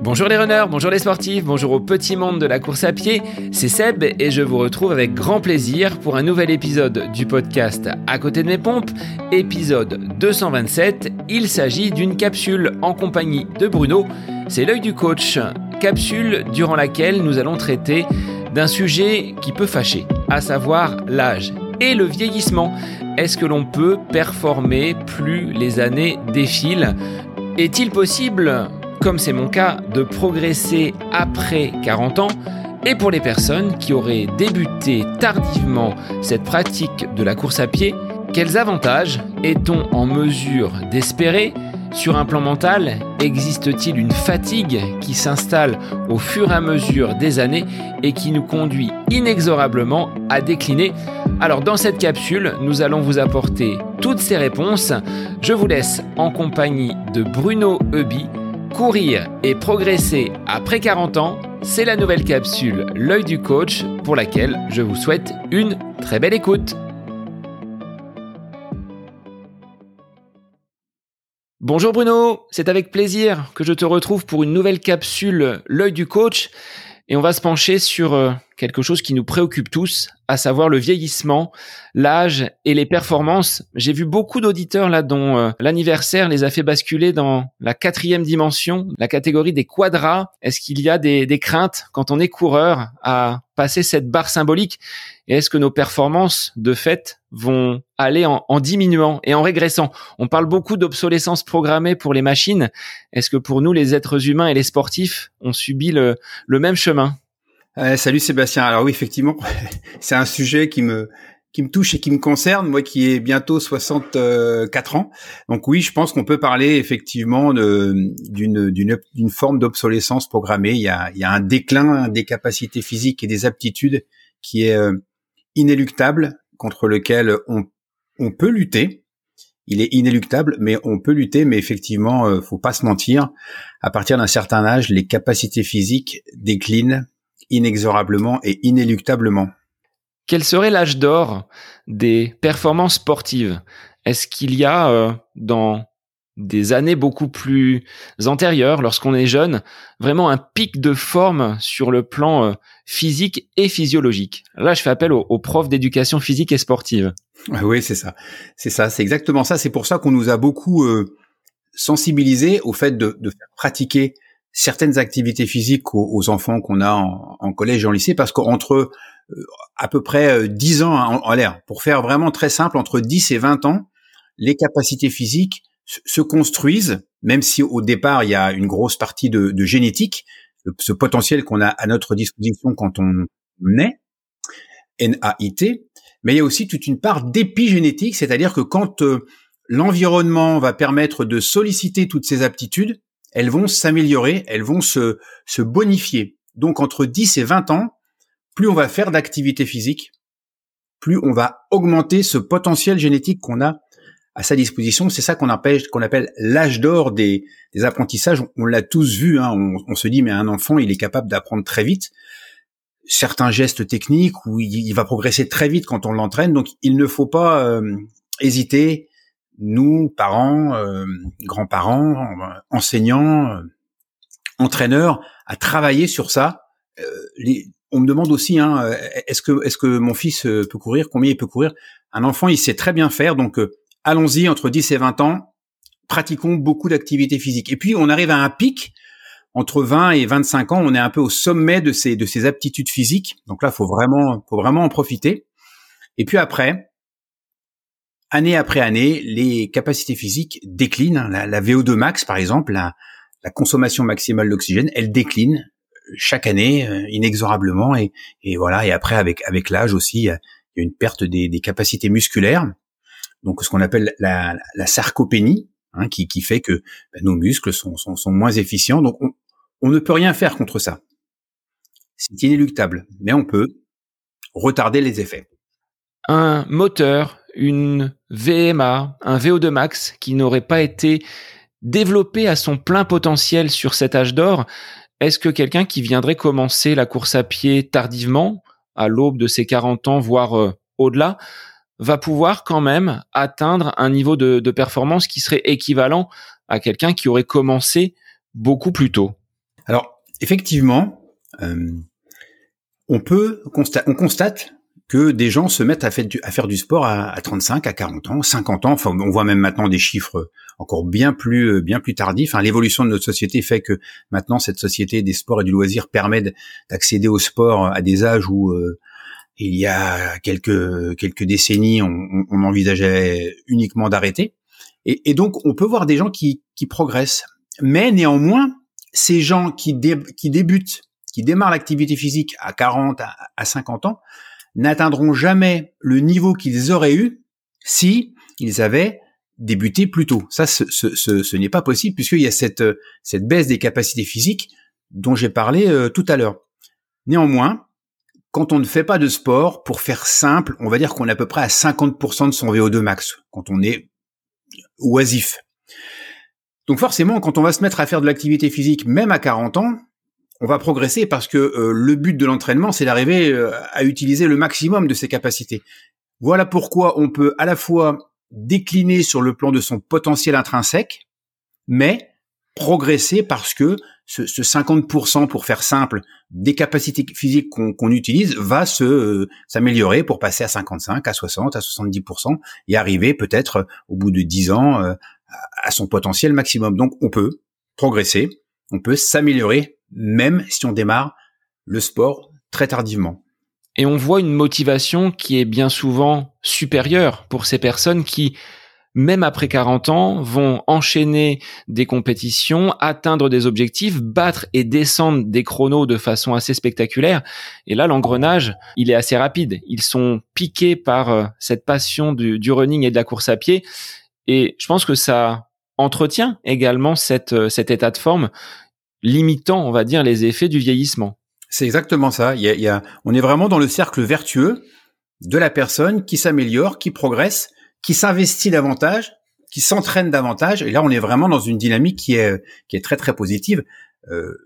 Bonjour les runners, bonjour les sportifs, bonjour au petit monde de la course à pied, c'est Seb et je vous retrouve avec grand plaisir pour un nouvel épisode du podcast À côté de mes pompes, épisode 227. Il s'agit d'une capsule en compagnie de Bruno, c'est l'œil du coach, capsule durant laquelle nous allons traiter d'un sujet qui peut fâcher, à savoir l'âge et le vieillissement. Est-ce que l'on peut performer plus les années défilent? Est-il possible comme c'est mon cas, de progresser après 40 ans, et pour les personnes qui auraient débuté tardivement cette pratique de la course à pied, quels avantages est-on en mesure d'espérer? Sur un plan mental, existe-t-il une fatigue qui s'installe au fur et à mesure des années et qui nous conduit inexorablement à décliner? Alors dans cette capsule, nous allons vous apporter toutes ces réponses. Je vous laisse en compagnie de Bruno Eubi, Courir et progresser après 40 ans, c'est la nouvelle capsule L'œil du coach pour laquelle je vous souhaite une très belle écoute. Bonjour Bruno, c'est avec plaisir que je te retrouve pour une nouvelle capsule L'œil du coach et on va se pencher sur euh, quelque chose qui nous préoccupe tous, à savoir le vieillissement, l'âge et les performances. J'ai vu beaucoup d'auditeurs là dont euh, l'anniversaire les a fait basculer dans la quatrième dimension, la catégorie des quadras. Est-ce qu'il y a des, craintes quand on est coureur à passer cette barre symbolique? Et est-ce que nos performances de fait vont aller en, diminuant et en régressant? On parle beaucoup d'obsolescence programmée pour les machines. Est-ce que pour nous, les êtres humains et les sportifs, on subit le même chemin? Salut Sébastien. Alors oui, effectivement, c'est un sujet qui me qui me touche et qui me concerne, moi qui ai bientôt 64 ans. Donc oui, je pense qu'on peut parler effectivement d'une d'une forme d'obsolescence programmée. Il y a il y a un déclin des capacités physiques et des aptitudes qui est euh, inéluctable contre lequel on on peut lutter. Il est inéluctable, mais on peut lutter. Mais effectivement, euh, faut pas se mentir. À partir d'un certain âge, les capacités physiques déclinent inexorablement et inéluctablement. Quel serait l'âge d'or des performances sportives? Est-ce qu'il y a euh, dans des années beaucoup plus antérieures, lorsqu'on est jeune, vraiment un pic de forme sur le plan euh, physique et physiologique? Là, je fais appel aux, profs d'éducation physique et sportive. Oui, c'est ça. C'est ça, c'est exactement ça. C'est pour ça qu'on nous a beaucoup euh, sensibilisés au fait de, de faire pratiquer certaines activités physiques aux, enfants qu'on a en, collège et en lycée, parce qu'entre euh, à peu près 10 euh, ans en, l'air, pour faire vraiment très simple, entre 10 et 20 ans, les capacités physiques se construisent, même si au départ il y a une grosse partie de, génétique, ce potentiel qu'on a à notre disposition quand on naît, NAIT, mais il y a aussi toute une part d'épigénétique, c'est-à-dire que quand euh, l'environnement va permettre de solliciter toutes ces aptitudes, elles vont s'améliorer, elles vont se, se bonifier. Donc entre 10 et 20 ans, plus on va faire d'activité physique, plus on va augmenter ce potentiel génétique qu'on a à sa disposition. C'est ça qu'on appelle, qu'on appelle l'âge d'or des, des, apprentissages. On, l'a tous vu. Hein. On, se dit, mais un enfant, il est capable d'apprendre très vite. Certains gestes techniques où il, va progresser très vite quand on l'entraîne. Donc, il ne faut pas euh, hésiter nous, parents, euh, grands-parents, enseignants, euh, entraîneurs, à travailler sur ça. Euh, les, on me demande aussi, hein, est-ce que est-ce que mon fils peut courir? Combien il peut courir? Un enfant, il sait très bien faire. Donc, allons-y entre 10 et 20 ans. Pratiquons beaucoup d'activités physiques. Et puis, on arrive à un pic entre 20 et 25 ans. On est un peu au sommet de ces de ces aptitudes physiques. Donc là, faut vraiment faut vraiment en profiter. Et puis après, année après année, les capacités physiques déclinent. La, VO2 max, par exemple, la, consommation maximale d'oxygène, elle décline chaque année euh, inexorablement. Et, voilà. Et après, avec avec l'âge aussi, il y a une perte des, capacités musculaires. Donc, ce qu'on appelle la, sarcopénie, hein, qui, fait que ben, nos muscles sont, sont, moins efficients. Donc, on, on ne peut rien faire contre ça. C'est inéluctable, mais on peut retarder les effets. Un moteur, une VMA, un VO2 max qui n'aurait pas été développé à son plein potentiel sur cet âge d'or, est-ce que quelqu'un qui viendrait commencer la course à pied tardivement, à l'aube de ses 40 ans, voire euh, au-delà, va pouvoir quand même atteindre un niveau de, performance qui serait équivalent à quelqu'un qui aurait commencé beaucoup plus tôt? Alors, effectivement, euh, on peut on constate que des gens se mettent à faire du, sport à, à, 35, à 40 ans, 50 ans. Enfin, on voit même maintenant des chiffres encore bien plus euh, bien plus tardifs. Enfin, L'évolution de notre société fait que maintenant cette société des sports et du loisir permet d'accéder au sport à des âges où euh, il y a quelques quelques décennies on, envisageait uniquement d'arrêter. Et, et, donc on peut voir des gens qui, qui progressent, mais néanmoins ces gens qui, qui débutent, qui démarrent l'activité physique à 40, à, à 50 ans, n'atteindront jamais le niveau qu'ils auraient eu si ils avaient débuté plus tôt. Ça, ce, n'est pas possible puisqu'il y a cette, cette baisse des capacités physiques dont j'ai parlé euh, tout à l'heure. Néanmoins, quand on ne fait pas de sport, pour faire simple, on va dire qu'on est à peu près à 50% de son VO2 max, quand on est oisif. Donc forcément, quand on va se mettre à faire de l'activité physique, même à 40 ans, on va progresser parce que euh, le but de l'entraînement, c'est d'arriver euh, à utiliser le maximum de ses capacités. Voilà pourquoi on peut à la fois décliner sur le plan de son potentiel intrinsèque, mais progresser parce que ce, 50% pour faire simple des capacités physiques qu'on utilise va se euh, s'améliorer pour passer à 55, à 60, à 70% et arriver peut-être au bout de 10 ans à son potentiel maximum. Donc on peut progresser, on peut s'améliorer même si on démarre le sport très tardivement. Et on voit une motivation qui est bien souvent supérieure pour ces personnes qui, même après 40 ans, vont enchaîner des compétitions, atteindre des objectifs, battre et descendre des chronos de façon assez spectaculaire. Et là, l'engrenage, il est assez rapide. Ils sont piqués par euh, cette passion du, running et de la course à pied. Et je pense que ça entretient également euh, cet état de forme limitant, on va dire, les effets du vieillissement. C'est exactement ça. Il y, a, on est vraiment dans le cercle vertueux de la personne qui s'améliore, qui progresse, qui s'investit davantage, qui s'entraîne davantage. Et là, on est vraiment dans une dynamique qui est, qui est très très positive. Euh,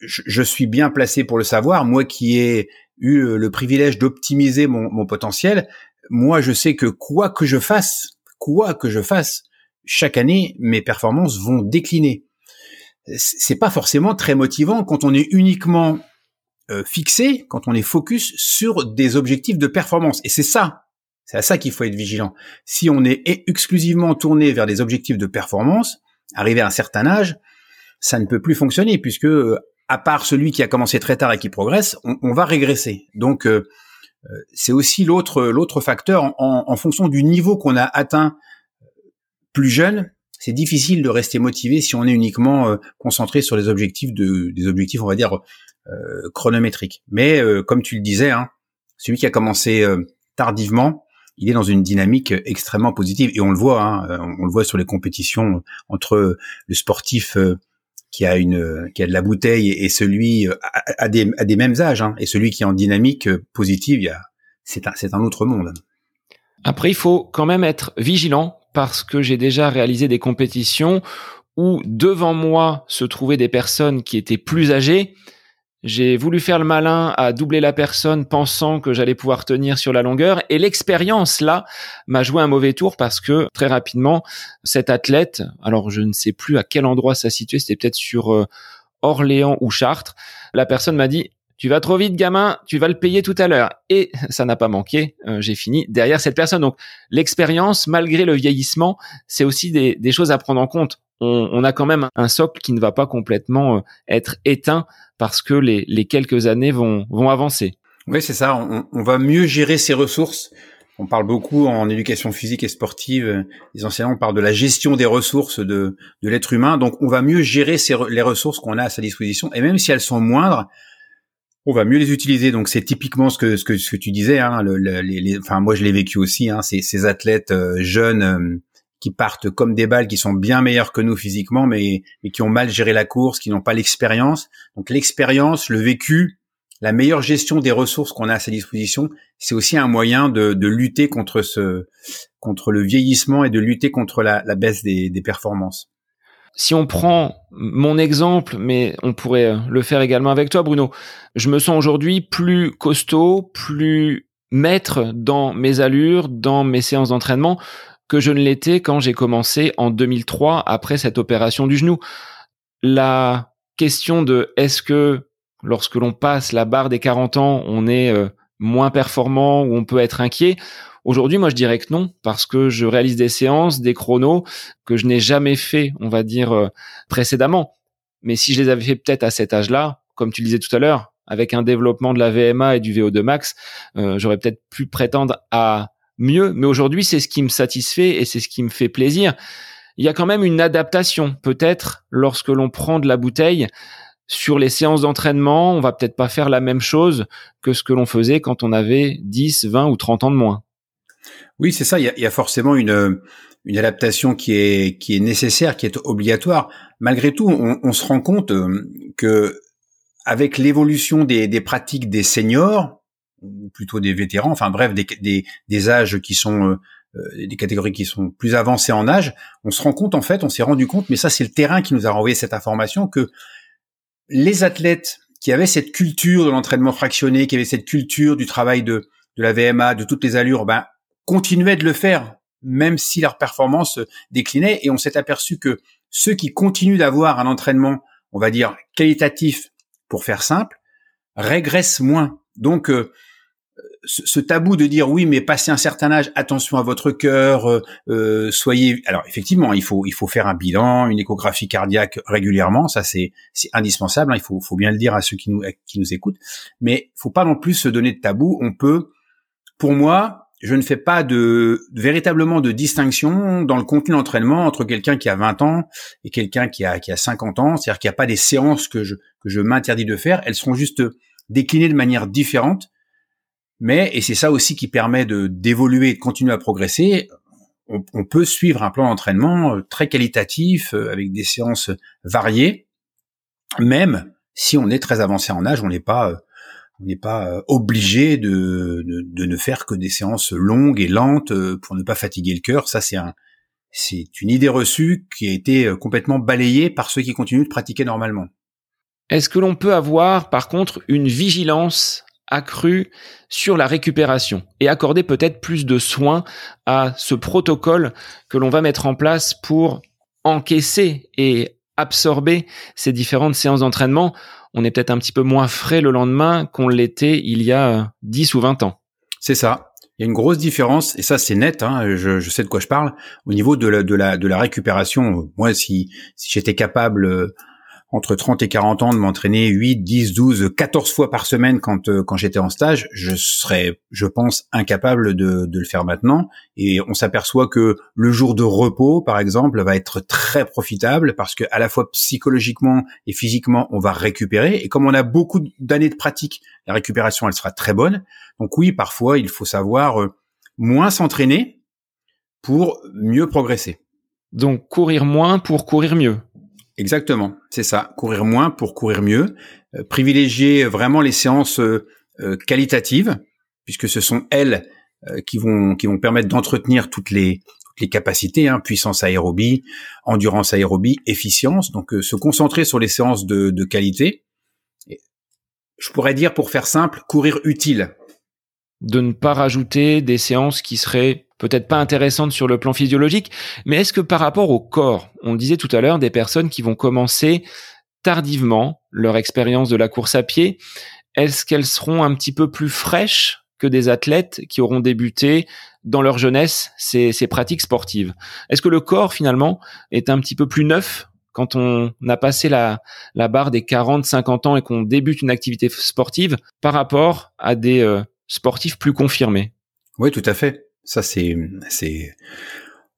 je, suis bien placé pour le savoir. Moi, qui ai eu le privilège d'optimiser mon, mon potentiel, moi, je sais que quoi que je fasse, quoi que je fasse, chaque année, mes performances vont décliner c'est pas forcément très motivant quand on est uniquement euh, fixé, quand on est focus sur des objectifs de performance. Et c'est ça, c'est à ça qu'il faut être vigilant. Si on est exclusivement tourné vers des objectifs de performance, arrivé à un certain âge, ça ne peut plus fonctionner puisque euh, à part celui qui a commencé très tard et qui progresse, on, va régresser. Donc euh, c'est aussi l'autre l'autre facteur en, en, fonction du niveau qu'on a atteint plus jeune c'est difficile de rester motivé si on est uniquement euh, concentré sur les objectifs de des objectifs on va dire euh, chronométriques. Mais euh, comme tu le disais, hein, celui qui a commencé tardivement, il est dans une dynamique extrêmement positive et on le voit, hein, on, le voit sur les compétitions entre le sportif qui a une qui a de la bouteille et, celui à, des, des mêmes âges hein, et celui qui est en dynamique positive, c'est un c'est un autre monde. Après, il faut quand même être vigilant parce que j'ai déjà réalisé des compétitions où devant moi se trouvaient des personnes qui étaient plus âgées. J'ai voulu faire le malin à doubler la personne pensant que j'allais pouvoir tenir sur la longueur et l'expérience là m'a joué un mauvais tour parce que très rapidement cet athlète, alors je ne sais plus à quel endroit ça situait, c'était peut-être sur euh, Orléans ou Chartres, la personne m'a dit tu vas trop vite, gamin, tu vas le payer tout à l'heure. Et ça n'a pas manqué, euh, j'ai fini derrière cette personne. Donc l'expérience, malgré le vieillissement, c'est aussi des, choses à prendre en compte. On, a quand même un socle qui ne va pas complètement euh, être éteint parce que les, quelques années vont, avancer. Oui, c'est ça. On, va mieux gérer ses ressources. On parle beaucoup en éducation physique et sportive, les enseignants parlent de la gestion des ressources de l'être humain. Donc, on va mieux gérer les ressources qu'on a à sa disposition. Et même si elles sont moindres, on va mieux les utiliser. Donc c'est typiquement ce que ce que ce que tu disais. Hein, le, les, enfin moi je l'ai vécu aussi. Hein, ces, ces athlètes euh, jeunes euh, qui partent comme des balles, qui sont bien meilleurs que nous physiquement, mais mais qui ont mal géré la course, qui n'ont pas l'expérience. Donc l'expérience, le vécu, la meilleure gestion des ressources qu'on a à sa disposition, c'est aussi un moyen de, de, lutter contre ce contre le vieillissement et de lutter contre la, la baisse des, des performances si on prend mon exemple, mais on pourrait le faire également avec toi, Bruno, je me sens aujourd'hui plus costaud, plus maître dans mes allures, dans mes séances d'entraînement que je ne l'étais quand j'ai commencé en 2003 après cette opération du genou. La question de est-ce que lorsque l'on passe la barre des 40 ans, on est euh, moins performant ou on peut être inquiet? Aujourd'hui, moi, je dirais que non, parce que je réalise des séances, des chronos que je n'ai jamais fait, on va dire, euh, précédemment. Mais si je les avais fait peut-être à cet âge-là, comme tu le disais tout à l'heure, avec un développement de la VMA et du VO2 max, euh, j'aurais peut-être pu prétendre à mieux. Mais aujourd'hui, c'est ce qui me satisfait et c'est ce qui me fait plaisir. Il y a quand même une adaptation, peut-être, lorsque l'on prend de la bouteille. Sur les séances d'entraînement, on va peut-être pas faire la même chose que ce que l'on faisait quand on avait 10, 20 ou 30 ans de moins. Oui, c'est ça. Il y, a, forcément une, une adaptation qui est, qui est nécessaire, qui est obligatoire. Malgré tout, on, se rend compte euh, que avec l'évolution des, des, pratiques des seniors, ou plutôt des vétérans, enfin bref, des, des, des âges qui sont euh, euh, des catégories qui sont plus avancées en âge, on se rend compte en fait, on s'est rendu compte, mais ça c'est le terrain qui nous a renvoyé cette information que les athlètes qui avaient cette culture de l'entraînement fractionné, qui avaient cette culture du travail de, de la VMA, de toutes les allures, ben continuaient de le faire, même si leur performance déclinait. Et on s'est aperçu que ceux qui continuent d'avoir un entraînement, on va dire, qualitatif, pour faire simple, régressent moins. Donc, euh, ce, tabou de dire oui, mais passez un certain âge, attention à votre cœur, euh, euh, soyez. Alors effectivement, il faut il faut faire un bilan, une échographie cardiaque régulièrement, ça c'est c'est indispensable. Hein, il faut faut bien le dire à ceux qui nous qui nous écoutent, mais faut pas non plus se donner de tabou. On peut, pour moi, je ne fais pas de, véritablement de distinction dans le contenu d'entraînement entre quelqu'un qui a 20 ans et quelqu'un qui a, qui a 50 ans. C'est-à-dire qu'il n'y a pas des séances que je, que je m'interdis de faire. Elles seront juste déclinées de manière différente. Mais, et c'est ça aussi qui permet de d'évoluer de continuer à progresser, on, on peut suivre un plan d'entraînement euh, très qualitatif, euh, avec des séances variées, même si on est très avancé en âge, on n'est pas euh, on n'est pas euh, obligé de, ne faire que des séances longues et lentes euh, pour ne pas fatiguer le cœur. Ça, c'est un, c'est une idée reçue qui a été euh, complètement balayée par ceux qui continuent de pratiquer normalement. Est-ce que l'on peut avoir, par contre, une vigilance accrue sur la récupération et accorder peut-être plus de soins à ce protocole que l'on va mettre en place pour encaisser et absorber ces différentes séances d'entraînement on est peut-être un petit peu moins frais le lendemain qu'on l'était il y a 10 ou 20 ans. C'est ça. Il y a une grosse différence, et ça c'est net, hein, je, sais de quoi je parle, au niveau de la, récupération. Moi, si, si j'étais capable euh, entre 30 et 40 ans de m'entraîner 8, 10, 12, 14 fois par semaine quand euh, quand j'étais en stage, je serais, je pense, incapable de, de le faire maintenant. Et on s'aperçoit que le jour de repos, par exemple, va être très profitable parce que à la fois psychologiquement et physiquement, on va récupérer. Et comme on a beaucoup d'années de pratique, la récupération, elle sera très bonne. Donc oui, parfois, il faut savoir euh, moins s'entraîner pour mieux progresser. Donc courir moins pour courir mieux. Exactement, c'est ça. Courir moins pour courir mieux. Euh, privilégier vraiment les séances euh, euh, qualitatives, puisque ce sont elles qui vont qui vont permettre d'entretenir toutes les capacités, hein, puissance aérobie, endurance aérobie, efficience. Donc se concentrer sur les séances de, de qualité. Je pourrais dire, pour faire simple, courir utile. De ne pas rajouter des séances qui seraient peut-être pas intéressante sur le plan physiologique, mais est-ce que par rapport au corps, on disait tout à l'heure des personnes qui vont commencer tardivement leur expérience de la course à pied, est-ce qu'elles seront un petit peu plus fraîches que des athlètes qui auront débuté dans leur jeunesse ces, ces pratiques sportives? Est-ce que le corps finalement est un petit peu plus neuf quand on a passé la, la barre des 40-50 ans et qu'on débute une activité sportive par rapport à des euh, sportifs plus confirmés Oui, tout à fait. Ça, c'est, c'est,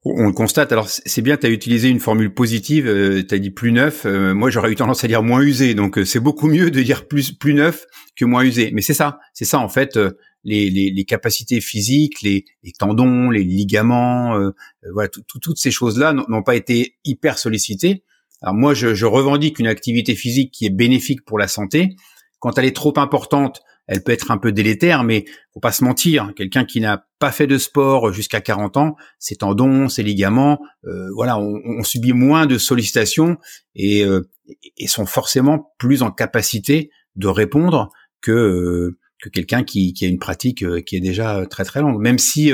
on le constate. Alors, c'est bien, tu as utilisé une formule positive, euh, tu as dit plus neuf. Euh, moi, j'aurais eu tendance à dire moins usé. Donc, euh, c'est beaucoup mieux de dire plus, plus neuf que moins usé. Mais c'est ça, c'est ça, en fait, les, les, les, capacités physiques, les, les, tendons, les ligaments, voilà, toutes ces choses-là n'ont pas été hyper sollicitées. Alors, moi, je, je revendique une activité physique qui est bénéfique pour la santé. Quand elle est trop importante, elle peut être un peu délétère, mais faut pas se mentir. Quelqu'un qui n'a pas fait de sport jusqu'à 40 ans, ses tendons, ses ligaments, euh, voilà, on, subit moins de sollicitations et, euh, et, sont forcément plus en capacité de répondre que euh, que quelqu'un qui, qui, a une pratique qui est déjà très très longue. Même si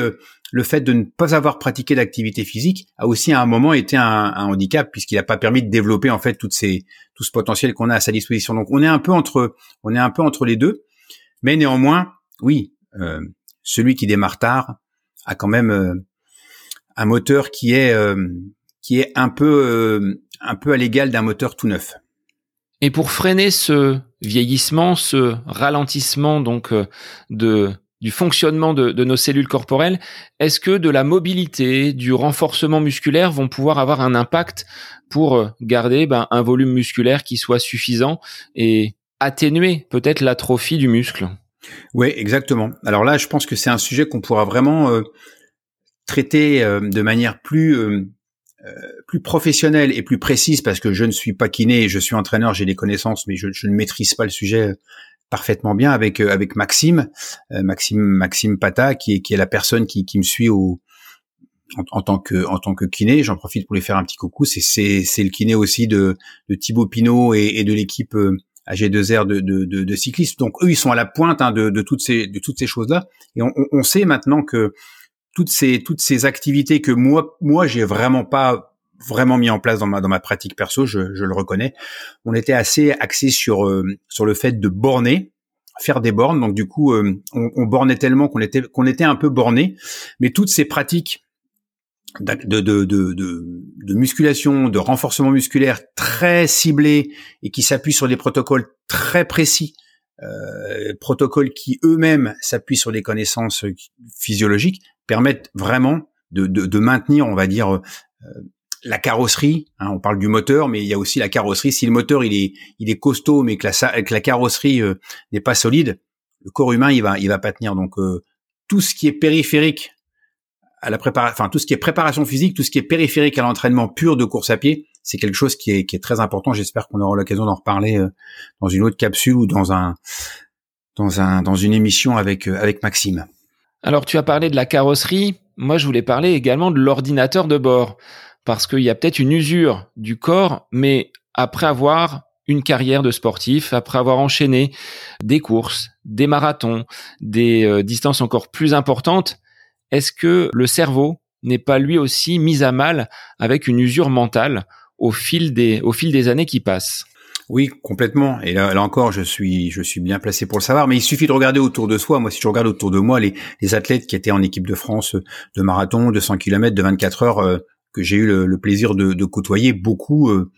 le fait de ne pas avoir pratiqué d'activité physique a aussi à un moment été un, handicap puisqu'il n'a pas permis de développer en fait toutes ces, tout ce potentiel qu'on a à sa disposition. Donc on est un peu entre, on est un peu entre les deux, mais néanmoins, oui, euh, celui qui démarre tard a quand même euh, un moteur qui est euh, qui est un peu un peu à l'égal d'un moteur tout neuf. Et pour freiner ce vieillissement, ce ralentissement donc de du fonctionnement de, nos cellules corporelles, est-ce que de la mobilité, du renforcement musculaire vont pouvoir avoir un impact pour euh, garder ben, un volume musculaire qui soit suffisant et atténuer peut-être l'atrophie du muscle Oui, exactement. Alors là, je pense que c'est un sujet qu'on pourra vraiment euh, traiter euh, de manière plus plus professionnelle et plus précise parce que je ne suis pas kiné, je suis entraîneur, j'ai des connaissances, mais je, je, ne maîtrise pas le sujet parfaitement bien avec euh, avec Maxime, euh, Maxime Maxime Pata, qui est qui est la personne qui, qui me suit au en, tant que en tant que kiné. J'en profite pour lui faire un petit coucou. C'est c'est c'est le kiné aussi de de Thibaut Pinot et, et de l'équipe euh, AG2R de, de, de, de, cyclistes. Donc eux, ils sont à la pointe hein, de, de toutes ces de toutes ces choses-là. Et on, on, sait maintenant que toutes ces toutes ces activités que moi moi j'ai vraiment pas vraiment mis en place dans ma dans ma pratique perso, je, je le reconnais. On était assez axé sur euh, sur le fait de borner, faire des bornes. Donc du coup, euh, on, on, bornait tellement qu'on était qu'on était un peu borné. Mais toutes ces pratiques de, de, de, de, musculation, de renforcement musculaire très ciblés et qui s'appuient sur des protocoles très précis, euh, protocoles qui eux-mêmes s'appuient sur des connaissances physiologiques, permettent vraiment de maintenir, on va dire, euh, la carrosserie, hein, on parle du moteur, mais il y a aussi la carrosserie. Si le moteur il est il est costaud, mais que la, que la carrosserie euh, n'est pas solide, le corps humain il va il va pas tenir. Donc euh, tout ce qui est périphérique à la préparation, enfin tout ce qui est préparation physique, tout ce qui est périphérique à l'entraînement pur de course à pied, c'est quelque chose qui est qui est très important. J'espère qu'on aura l'occasion d'en reparler euh, dans une autre capsule ou dans un dans un dans une émission avec avec Maxime. Alors tu as parlé de la carrosserie. Moi, je voulais parler également de l'ordinateur de bord parce qu'il y a peut-être une usure du corps, mais après avoir une carrière de sportif, après avoir enchaîné des courses, des marathons, des euh, distances encore plus importantes, est-ce que le cerveau n'est pas lui aussi mis à mal avec une usure mentale au fil des, au fil des années qui passent? Oui, complètement. Et là, encore, je suis, je suis bien placé pour le savoir. Mais il suffit de regarder autour de soi. Moi, si je regarde autour de moi les, les athlètes qui étaient en équipe de France de marathon, de 100 km, de 24 heures, euh, que j'ai eu le, plaisir de, côtoyer, beaucoup euh,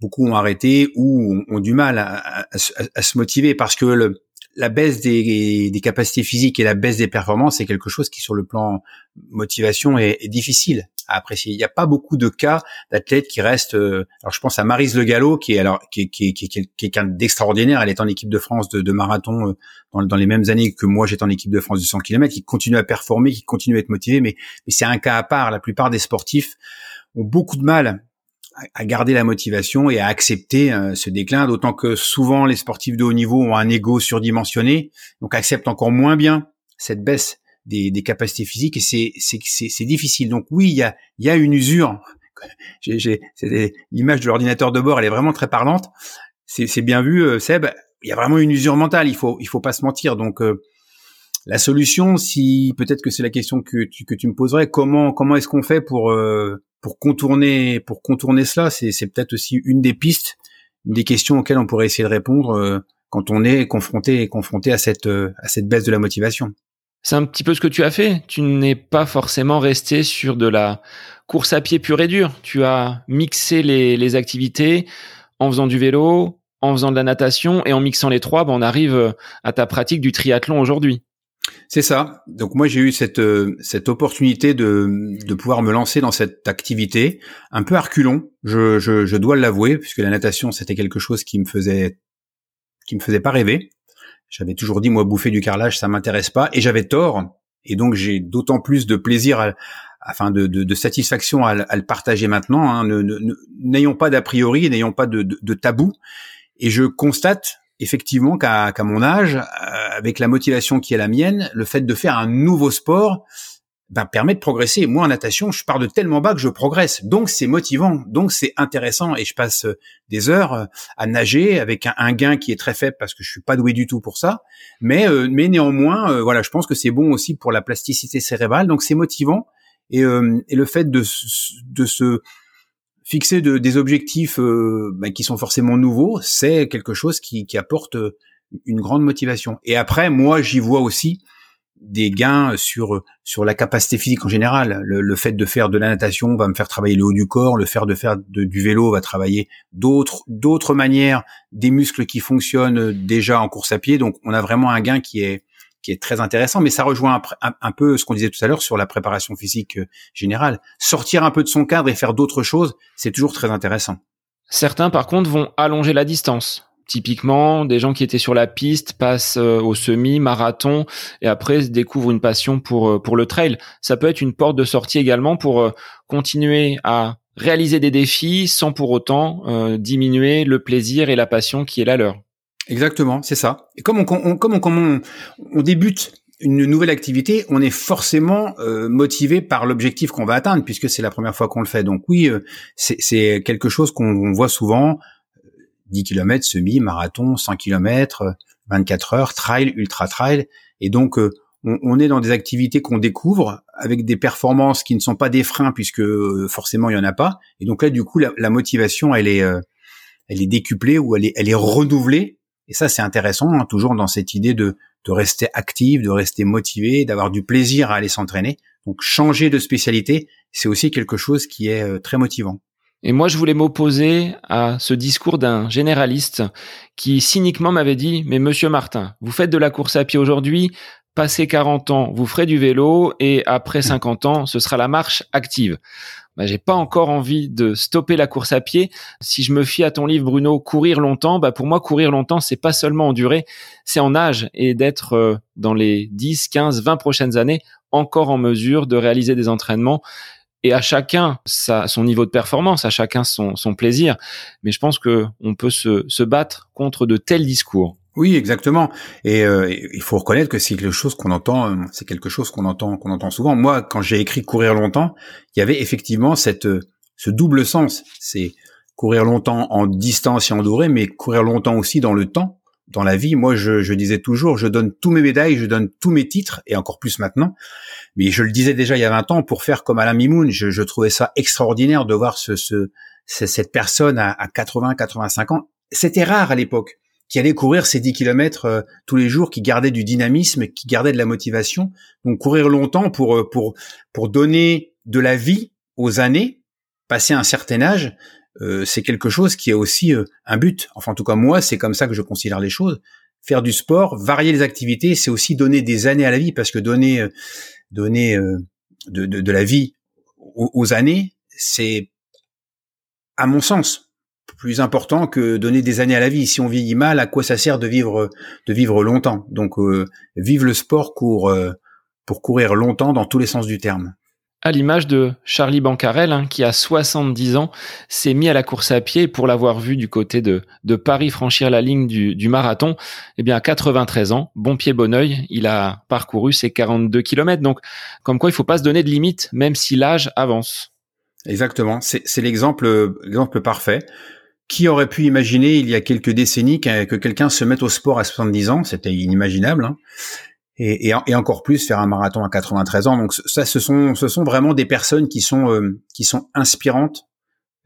beaucoup ont arrêté ou ont, du mal à, se motiver parce que le, la baisse des, capacités physiques et la baisse des performances est quelque chose qui, sur le plan motivation, est, difficile à apprécier. Il n'y a pas beaucoup de cas d'athlètes qui restent. Euh, alors, je pense à Marise Le Gallo, qui est alors qui est, qui qui qui quelqu'un d'extraordinaire. Elle est en équipe de France de, marathon euh, dans, les mêmes années que moi. J'étais en équipe de France de 100 km. Qui continue à performer, qui continue à être motivé. Mais, mais c'est un cas à part. La plupart des sportifs ont beaucoup de mal à garder la motivation et à accepter euh, ce déclin, d'autant que souvent les sportifs de haut niveau ont un ego surdimensionné, donc acceptent encore moins bien cette baisse des, des capacités physiques et c'est difficile. Donc oui, il y a y a une usure. L'image de l'ordinateur de bord, elle est vraiment très parlante. C'est bien vu, euh, Seb. Il y a vraiment une usure mentale. Il faut il faut pas se mentir. Donc euh, la solution, si peut-être que c'est la question que tu, que tu me poserais, comment comment est-ce qu'on fait pour pour contourner pour contourner cela, c'est peut-être aussi une des pistes, une des questions auxquelles on pourrait essayer de répondre euh, quand on est confronté confronté à cette euh, à cette baisse de la motivation. C'est un petit peu ce que tu as fait. Tu n'es pas forcément resté sur de la course à pied pure et dure. Tu as mixé les, les activités en faisant du vélo, en faisant de la natation et en mixant les trois, ben on arrive à ta pratique du triathlon aujourd'hui. C'est ça. Donc moi j'ai eu cette euh, cette opportunité de de pouvoir me lancer dans cette activité un peu arculon. Je je, je dois l'avouer puisque la natation c'était quelque chose qui me faisait qui me faisait pas rêver. J'avais toujours dit moi bouffer du carrelage ça m'intéresse pas et j'avais tort et donc j'ai d'autant plus de plaisir à, afin de, de, de satisfaction à, à, le partager maintenant. Hein. N'ayons pas d'a priori, n'ayons pas de, de, de tabou. Et je constate effectivement qu'à mon âge, euh, avec la motivation qui est la mienne, le fait de faire un nouveau sport ben, permet de progresser. Moi, en natation, je pars de tellement bas que je progresse. Donc, c'est motivant. Donc, c'est intéressant. Et je passe euh, des heures euh, à nager avec un, gain qui est très faible parce que je suis pas doué du tout pour ça. Mais, euh, mais néanmoins, voilà, je pense que c'est bon aussi pour la plasticité cérébrale. Donc, c'est motivant. Et, et, le fait de, de se fixer de, des objectifs ben, qui sont forcément nouveaux, c'est quelque chose qui, apporte une grande motivation. Et après, moi, j'y vois aussi des gains sur sur la capacité physique en général. Le, fait de faire de la natation va me faire travailler le haut du corps, le fait de faire du vélo va travailler d'autres d'autres manières, des muscles qui fonctionnent déjà en course à pied. Donc on a vraiment un gain qui est qui est très intéressant, mais ça rejoint un, peu ce qu'on disait tout à l'heure sur la préparation physique euh, générale. Sortir un peu de son cadre et faire d'autres choses, c'est toujours très intéressant. Certains, par contre, vont allonger la distance. Typiquement, des gens qui étaient sur la piste passent euh, au semi, marathon, et après découvrent une passion pour euh, pour le trail. Ça peut être une porte de sortie également pour continuer à réaliser des défis sans pour autant diminuer le plaisir et la passion qui est la leur. Exactement, c'est ça. Et comme on, comme on, comme on, débute une nouvelle activité, on est forcément motivé par l'objectif qu'on va atteindre puisque c'est la première fois qu'on le fait. Donc oui, c'est quelque chose qu'on voit souvent 10 km, semi, marathon, 100 km, 24 heures, trail, ultra trail. Et donc, euh, on, est dans des activités qu'on découvre avec des performances qui ne sont pas des freins puisque euh, forcément il y en a pas. Et donc là, du coup, la, motivation, elle est, euh, elle est décuplée ou elle est, elle est renouvelée. Et ça, c'est intéressant, hein, toujours dans cette idée de, rester actif, de rester motivé, d'avoir du plaisir à aller s'entraîner. Donc, changer de spécialité, c'est aussi quelque chose qui est très motivant. Et moi, je voulais m'opposer à ce discours d'un généraliste qui cyniquement m'avait dit, mais monsieur Martin, vous faites de la course à pied aujourd'hui, passé 40 ans, vous ferez du vélo et après 50 ans, ce sera la marche active. Bah, j'ai pas encore envie de stopper la course à pied. Si je me fie à ton livre, Bruno, courir longtemps, bah, pour moi, courir longtemps, c'est pas seulement en durée, c'est en âge et d'être euh, dans les 10, 15, 20 prochaines années encore en mesure de réaliser des entraînements et à chacun sa, son niveau de performance, à chacun son, son plaisir. Mais je pense que on peut se, se battre contre de tels discours. Oui, exactement. Et euh, il faut reconnaître que c'est quelque chose qu'on entend, euh, c'est quelque chose qu'on entend, qu'on entend souvent. Moi, quand j'ai écrit courir longtemps, il y avait effectivement cette euh, ce double sens. C'est courir longtemps en distance et en durée, mais courir longtemps aussi dans le temps, dans la vie. Moi, je, je disais toujours, je donne tous mes médailles, je donne tous mes titres, et encore plus maintenant. Mais je le disais déjà il y a 20 ans, pour faire comme Alain Mimoun, je, je trouvais ça extraordinaire de voir ce, ce, cette personne à, à 80, 85 ans. C'était rare à l'époque qui allait courir ces 10 kilomètres euh, tous les jours, qui gardait du dynamisme, qui gardait de la motivation. Donc courir longtemps pour euh, pour pour donner de la vie aux années, passer un certain âge, euh, c'est quelque chose qui est aussi un but. Enfin en tout cas moi, c'est comme ça que je considère les choses. Faire du sport, varier les activités, c'est aussi donner des années à la vie parce que donner donner euh, de, de, de, la vie aux, années, c'est, à mon sens, plus important que donner des années à la vie. Si on vieillit mal, à quoi ça sert de vivre de vivre longtemps? Donc, euh, vive le sport pour euh, pour courir longtemps dans tous les sens du terme à l'image de Charlie Bancarel, hein, qui a 70 ans, s'est mis à la course à pied pour l'avoir vu du côté de, de Paris franchir la ligne du, du, marathon. Eh bien, à 93 ans, bon pied, bon oeil, il a parcouru ses 42 kilomètres. Donc, comme quoi, il faut pas se donner de limite, même si l'âge avance. Exactement. C'est l'exemple, l'exemple parfait. Qui aurait pu imaginer il y a quelques décennies que quelqu'un se mette au sport à 70 ans? C'était inimaginable. Hein et, et, et, encore plus faire un marathon à 93 ans. Donc ça, ce sont, ce sont vraiment des personnes qui sont, euh, qui sont inspirantes,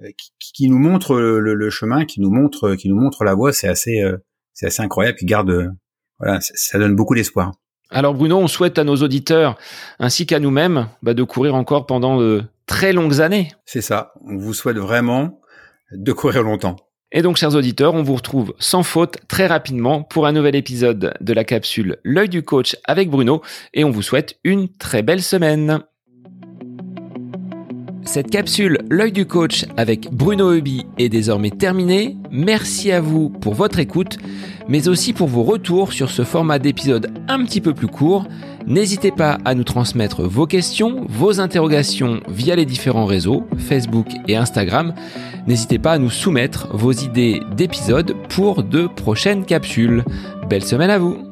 euh, qui, qui, nous montrent le, le, chemin, qui nous montrent, qui nous montrent la voie. C'est assez, euh, c'est assez incroyable. Qui garde, voilà, ça donne beaucoup d'espoir. Alors Bruno, on souhaite à nos auditeurs ainsi qu'à nous-mêmes bah, de courir encore pendant de très longues années. C'est ça. On vous souhaite vraiment de courir longtemps. Et donc, chers auditeurs, on vous retrouve sans faute très rapidement pour un nouvel épisode de la capsule L'œil du coach avec Bruno et on vous souhaite une très belle semaine. Cette capsule L'œil du coach avec Bruno Eubi est désormais terminée. Merci à vous pour votre écoute, mais aussi pour vos retours sur ce format d'épisode un petit peu plus court. N'hésitez pas à nous transmettre vos questions, vos interrogations via les différents réseaux, Facebook et Instagram. N'hésitez pas à nous soumettre vos idées d'épisodes pour de prochaines capsules. Belle semaine à vous